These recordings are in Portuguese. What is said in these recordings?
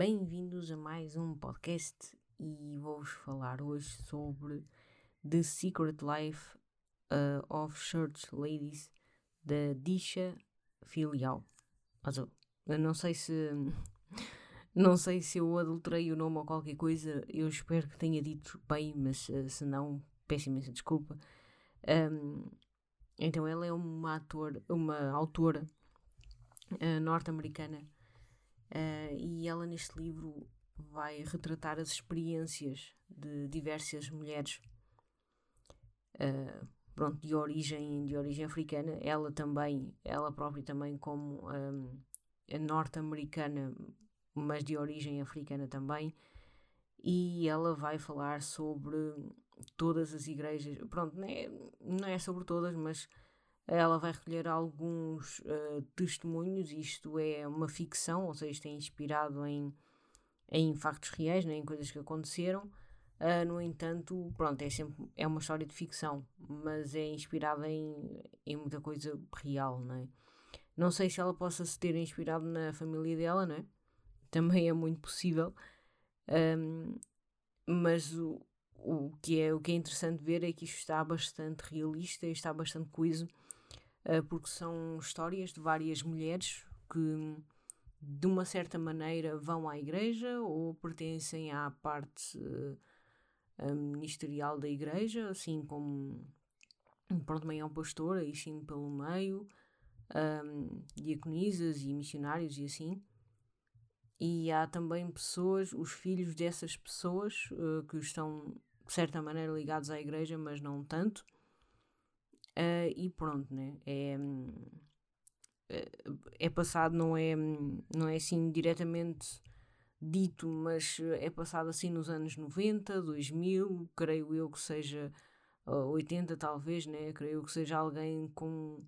Bem-vindos a mais um podcast e vou-vos falar hoje sobre The Secret Life uh, of Church Ladies da Disha Filial. Also, eu não sei se não sei se eu adulterei o nome ou qualquer coisa, eu espero que tenha dito bem, mas uh, se não, peço imensa desculpa. Um, então ela é uma ator, uma autora uh, norte-americana Uh, e ela neste livro vai retratar as experiências de diversas mulheres uh, pronto, de origem de origem africana. Ela também ela própria também como um, norte-americana mas de origem africana também. E ela vai falar sobre todas as igrejas. Pronto não é, não é sobre todas mas ela vai recolher alguns uh, testemunhos, isto é uma ficção, ou seja, isto é inspirado em, em factos reais, né, em coisas que aconteceram. Uh, no entanto, pronto, é sempre é uma história de ficção, mas é inspirada em, em muita coisa real, não é? Não sei se ela possa se ter inspirado na família dela, não é? Também é muito possível. Um, mas o, o, que é, o que é interessante ver é que isto está bastante realista está bastante coeso uh, porque são histórias de várias mulheres que, de uma certa maneira, vão à igreja ou pertencem à parte uh, ministerial da igreja, assim como pronto, também é um pastor, aí sim pelo meio, um, diaconisas e missionários e assim. E há também pessoas, os filhos dessas pessoas, uh, que estão de certa maneira ligados à igreja, mas não tanto. Uh, e pronto, né? É, eh, é passado, não é, não é assim diretamente dito, mas é passado assim nos anos 90, 2000, creio eu que seja uh, 80 talvez, né? Creio que seja alguém com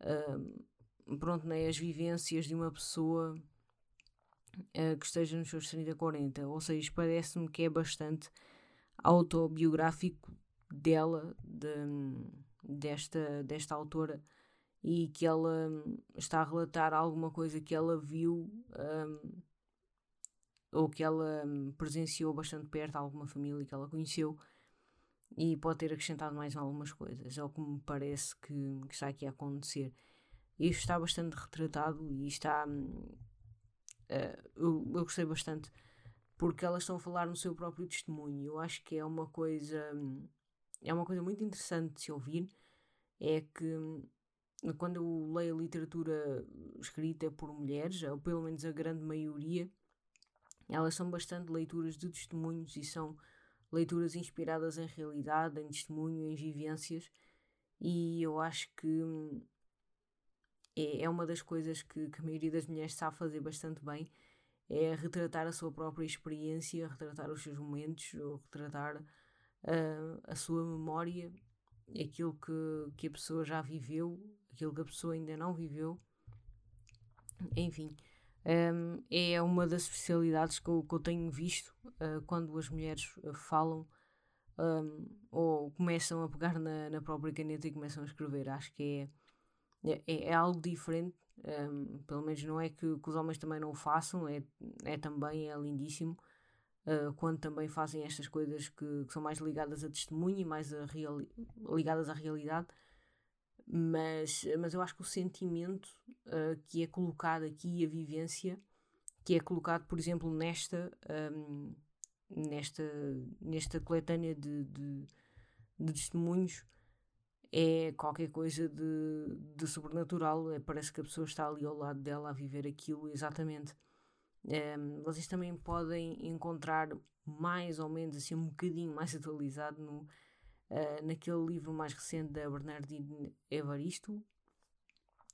uh, pronto, né? as vivências de uma pessoa uh, que esteja nos seus 30, 40, ou seja, parece-me que é bastante autobiográfico dela, de, desta, desta autora e que ela hum, está a relatar alguma coisa que ela viu um, ou que ela um, presenciou bastante perto, alguma família que ela conheceu e pode ter acrescentado mais algumas coisas. É o que me parece que, que está aqui a acontecer. Isto está bastante retratado e está. Uh, eu, eu gostei bastante porque elas estão a falar no seu próprio testemunho. Eu acho que é uma coisa. Um, é uma coisa muito interessante de se ouvir é que hum, quando eu leio literatura escrita por mulheres, ou pelo menos a grande maioria, elas são bastante leituras de testemunhos e são leituras inspiradas em realidade, em testemunho, em vivências, e eu acho que hum, é, é uma das coisas que, que a maioria das mulheres sabe fazer bastante bem, é retratar a sua própria experiência, retratar os seus momentos, ou retratar uh, a sua memória, aquilo que, que a pessoa já viveu, aquilo que a pessoa ainda não viveu. Enfim, um, é uma das especialidades que eu, que eu tenho visto uh, quando as mulheres falam um, ou começam a pegar na, na própria caneta e começam a escrever. Acho que é, é, é algo diferente. Um, pelo menos não é que, que, os homens também não o façam, é, é também, é lindíssimo uh, quando também fazem estas coisas que, que, são mais ligadas a testemunho e mais a ligadas à realidade. Mas, mas eu acho que o sentimento uh, que é colocado aqui, a vivência, que é colocado, por exemplo, nesta, um, nesta, nesta coletânea de, de, de testemunhos, é qualquer coisa de, de sobrenatural. É, parece que a pessoa está ali ao lado dela a viver aquilo exatamente. Um, vocês também podem encontrar mais ou menos assim um bocadinho mais atualizado no, uh, naquele livro mais recente da Bernardine Evaristo.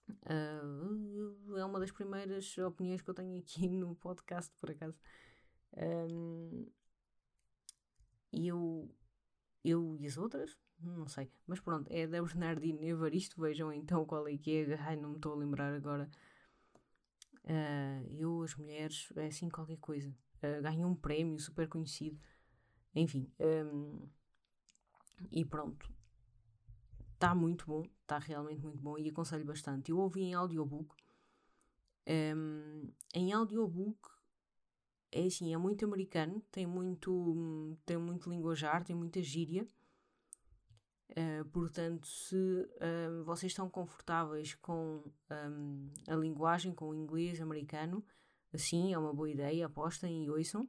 Uh, é uma das primeiras opiniões que eu tenho aqui no podcast, por acaso. Um, e eu, eu e as outras, não sei, mas pronto, é da Bernardine Evaristo. Vejam então qual é que é. Ai, não me estou a lembrar agora Uh, eu, as mulheres, é assim qualquer coisa. Uh, um prémio super conhecido. Enfim. Um, e pronto. Está muito bom. Está realmente muito bom e aconselho bastante. Eu ouvi em audiobook. Um, em audiobook é assim, é muito americano, tem muito, tem muito linguajar, tem muita gíria. Uh, portanto, se uh, vocês estão confortáveis com um, a linguagem, com o inglês americano, assim é uma boa ideia, apostem e ouçam.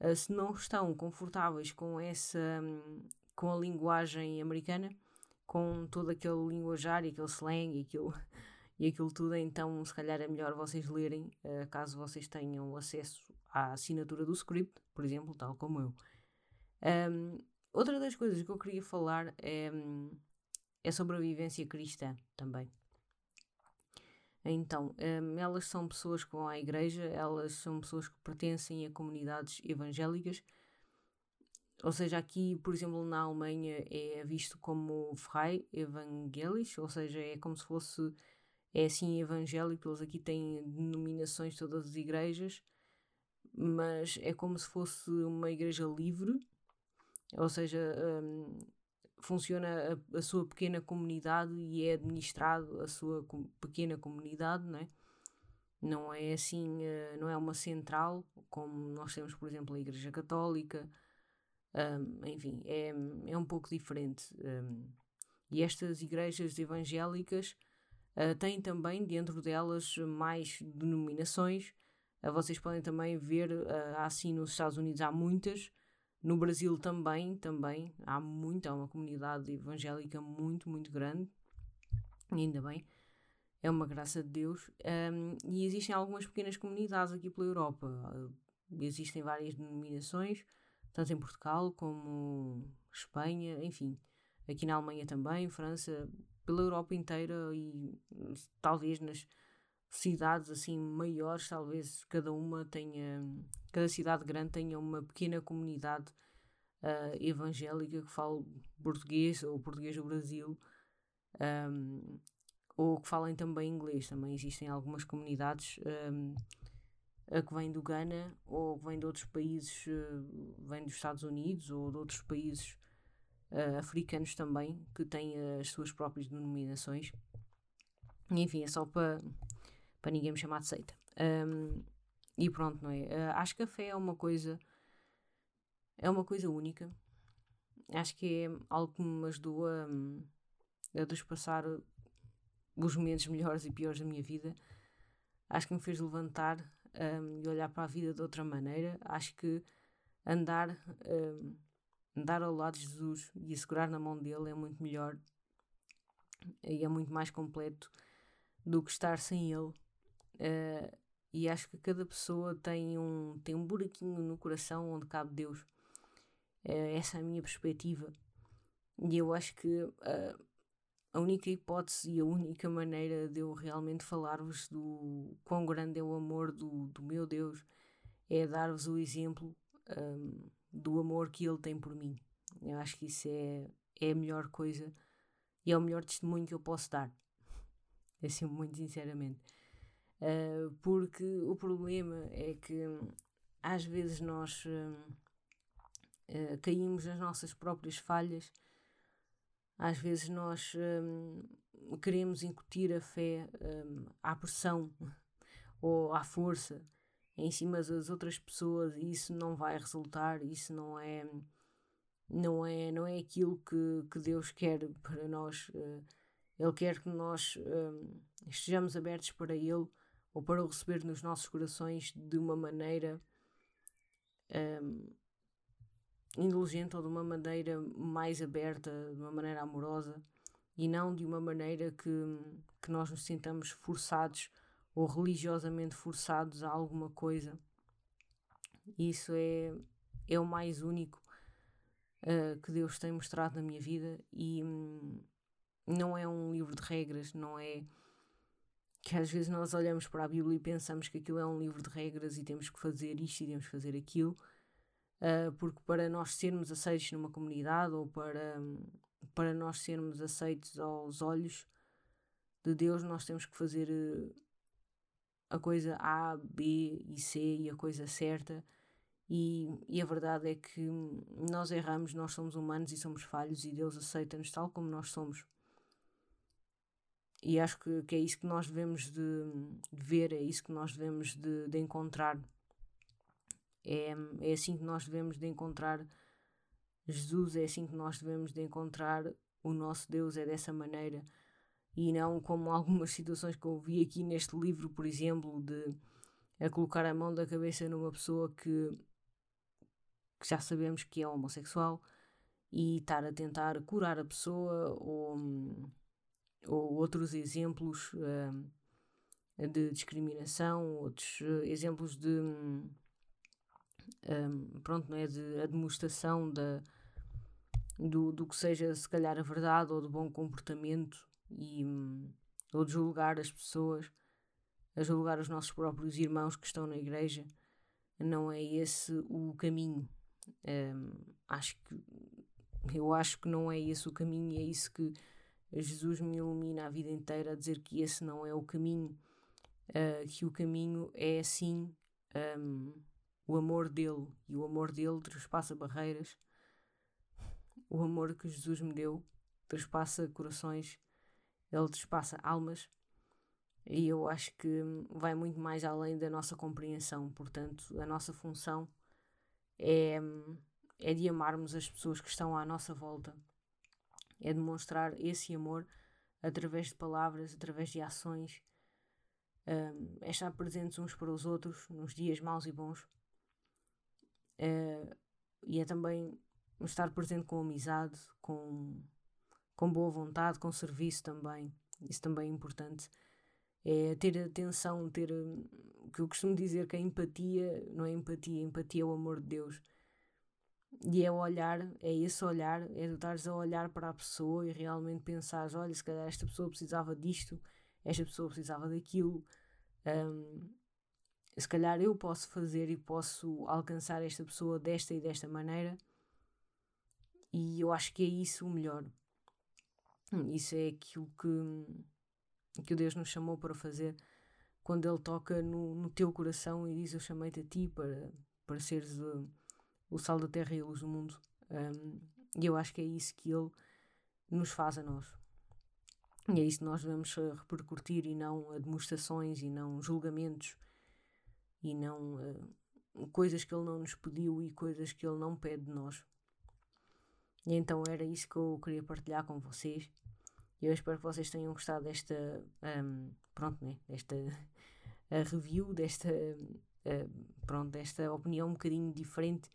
Uh, se não estão confortáveis com essa, um, com a linguagem americana, com todo aquele linguajar e aquele slang e aquilo, e aquilo tudo, então se calhar é melhor vocês lerem, caso vocês tenham acesso à assinatura do script, por exemplo, tal como eu. Um, outra das coisas que eu queria falar é, é sobre a vivência cristã também. Então, um, elas são pessoas que vão à igreja, elas são pessoas que pertencem a comunidades evangélicas. Ou seja, aqui, por exemplo, na Alemanha é visto como Frei Evangelisch, ou seja, é como se fosse, é assim evangélico, eles aqui têm denominações todas as igrejas, mas é como se fosse uma igreja livre, ou seja, um, funciona a, a, sua pequena comunidade e é administrado a sua com, pequena comunidade, não é? Não é assim, uh, não é uma central como nós temos, por exemplo, a Igreja Católica, um, enfim, é, é um pouco diferente. Um, e estas igrejas evangélicas uh, têm também dentro delas mais denominações Uh, vocês podem também ver, uh, assim nos Estados Unidos há muitas, no Brasil também, também. Há muita, há uma comunidade evangélica muito, muito grande, ainda bem, é uma graça de Deus. Um, e existem algumas pequenas comunidades aqui pela Europa, existem várias denominações, tanto em Portugal como Espanha, enfim, aqui na Alemanha também, França, pela Europa inteira e talvez nas cidades assim maiores, talvez cada uma tenha, cada cidade grande tenha uma pequena comunidade uh, evangélica que fale português ou português do Brasil, um, ou que falem também inglês. Também existem algumas comunidades um, que vêm do Ghana ou que vêm de outros países, uh, vêm dos Estados Unidos ou de outros países uh, africanos também, que têm as suas próprias denominações. Enfim, é só para para ninguém me chamar de seita. Um, e pronto, não é? Uh, acho que a fé é uma coisa. É uma coisa única. Acho que é algo que me ajudou a, a despassar os momentos melhores e piores da minha vida. Acho que me fez levantar um, e olhar para a vida de outra maneira. Acho que andar, um, andar ao lado de Jesus e segurar na mão dele é muito melhor e é muito mais completo do que estar sem ele Uh, e acho que cada pessoa tem um, tem um buraquinho no coração onde cabe Deus. Uh, essa é a minha perspectiva. E eu acho que uh, a única hipótese e a única maneira de eu realmente falar-vos do quão grande é o amor do, do meu Deus é dar-vos o exemplo um, do amor que Ele tem por mim. Eu acho que isso é, é a melhor coisa e é o melhor testemunho que eu posso dar. Assim, muito sinceramente. Uh, porque o problema é que às vezes nós uh, caímos nas nossas próprias falhas, às vezes nós queremos incutir a fé um, à pressão ou à força em cima das outras pessoas e isso não vai resultar, isso não é não é não é aquilo que, que Deus quer para nós. ele quer que nós estejamos abertos para Ele ou para o receber nos nossos corações de uma maneira um, indulgente ou de uma maneira mais aberta, de uma maneira amorosa e não de uma maneira que, que nós nos sintamos forçados ou religiosamente forçados a alguma coisa. Isso é, é o mais único uh, que Deus tem mostrado na minha vida e hum, não é um livro de regras, não é que às vezes nós olhamos para a Bíblia e pensamos que aquilo é um livro de regras e temos que fazer isto e temos que fazer aquilo, uh, porque para nós sermos aceitos numa comunidade ou para, para nós sermos aceitos aos olhos de Deus, nós temos que fazer uh, a coisa A, B e C e a coisa certa. E, e a verdade é que nós erramos, nós somos humanos e somos falhos, e Deus aceita-nos tal como nós somos. E acho que, que é isso que nós devemos de, de ver, é isso que nós devemos de, de encontrar É, é assim que nós devemos de encontrar Jesus, é assim que nós devemos de encontrar o nosso Deus, é dessa maneira. E não como algumas situações que eu vi aqui neste livro, por exemplo, de a colocar a mão da cabeça numa pessoa que, que já sabemos que é homossexual e estar a tentar curar a pessoa ou, ou outros exemplos uh, de discriminação, outros uh, exemplos de um, pronto, não é, de demonstração da, do, do que seja se calhar a verdade ou do bom comportamento e, um, ou de julgar as pessoas, a julgar os nossos próprios irmãos que estão na igreja, não é esse o caminho. Um, acho que eu acho que não é esse o caminho e é isso que Jesus me ilumina a vida inteira a dizer que esse não é o caminho, uh, que o caminho é sim um, o amor dele e o amor dele transpassa barreiras. O amor que Jesus me deu transpassa corações, ele transpassa almas e eu acho que vai muito mais além da nossa compreensão. Portanto, a nossa função é, é de amarmos as pessoas que estão à nossa volta, é demonstrar esse amor através de palavras, através de ações, um, é estar presentes uns para os outros nos dias maus e bons. Uh, e é também estar presente com amizade, com, com boa vontade, com serviço também. Isso também é importante é ter atenção, ter o que eu costumo dizer que a empatia não é empatia, empatia é o amor de Deus. E é olhar, é esse olhar, é estares a olhar para a pessoa e realmente pensares, olha, se calhar esta pessoa precisava disto, esta pessoa precisava daquilo, um, se calhar eu posso fazer e posso alcançar esta pessoa desta e desta maneira. E eu acho que é isso o melhor. Isso é aquilo que que Deus nos chamou para fazer quando Ele toca no, no teu coração e diz: Eu chamei-te a ti para, para seres o, o sal da terra e a luz do mundo. Um, e eu acho que é isso que Ele nos faz a nós. E é isso que nós devemos eh, repercutir e não demonstrações e não julgamentos e não uh, coisas que Ele não nos pediu e coisas que Ele não pede de nós. E então era isso que eu queria partilhar com vocês. Eu espero que vocês tenham gostado desta, um, pronto, né, desta review, desta, uh, pronto, desta opinião um bocadinho diferente.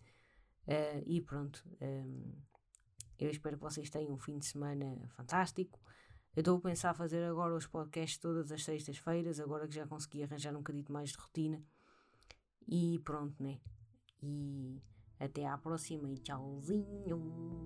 Uh, e pronto, um, eu espero que vocês tenham um fim de semana fantástico. Eu estou a pensar fazer agora os podcasts todas as sextas-feiras, agora que já consegui arranjar um bocadinho mais de rotina. E pronto, né? E até à próxima e tchauzinho!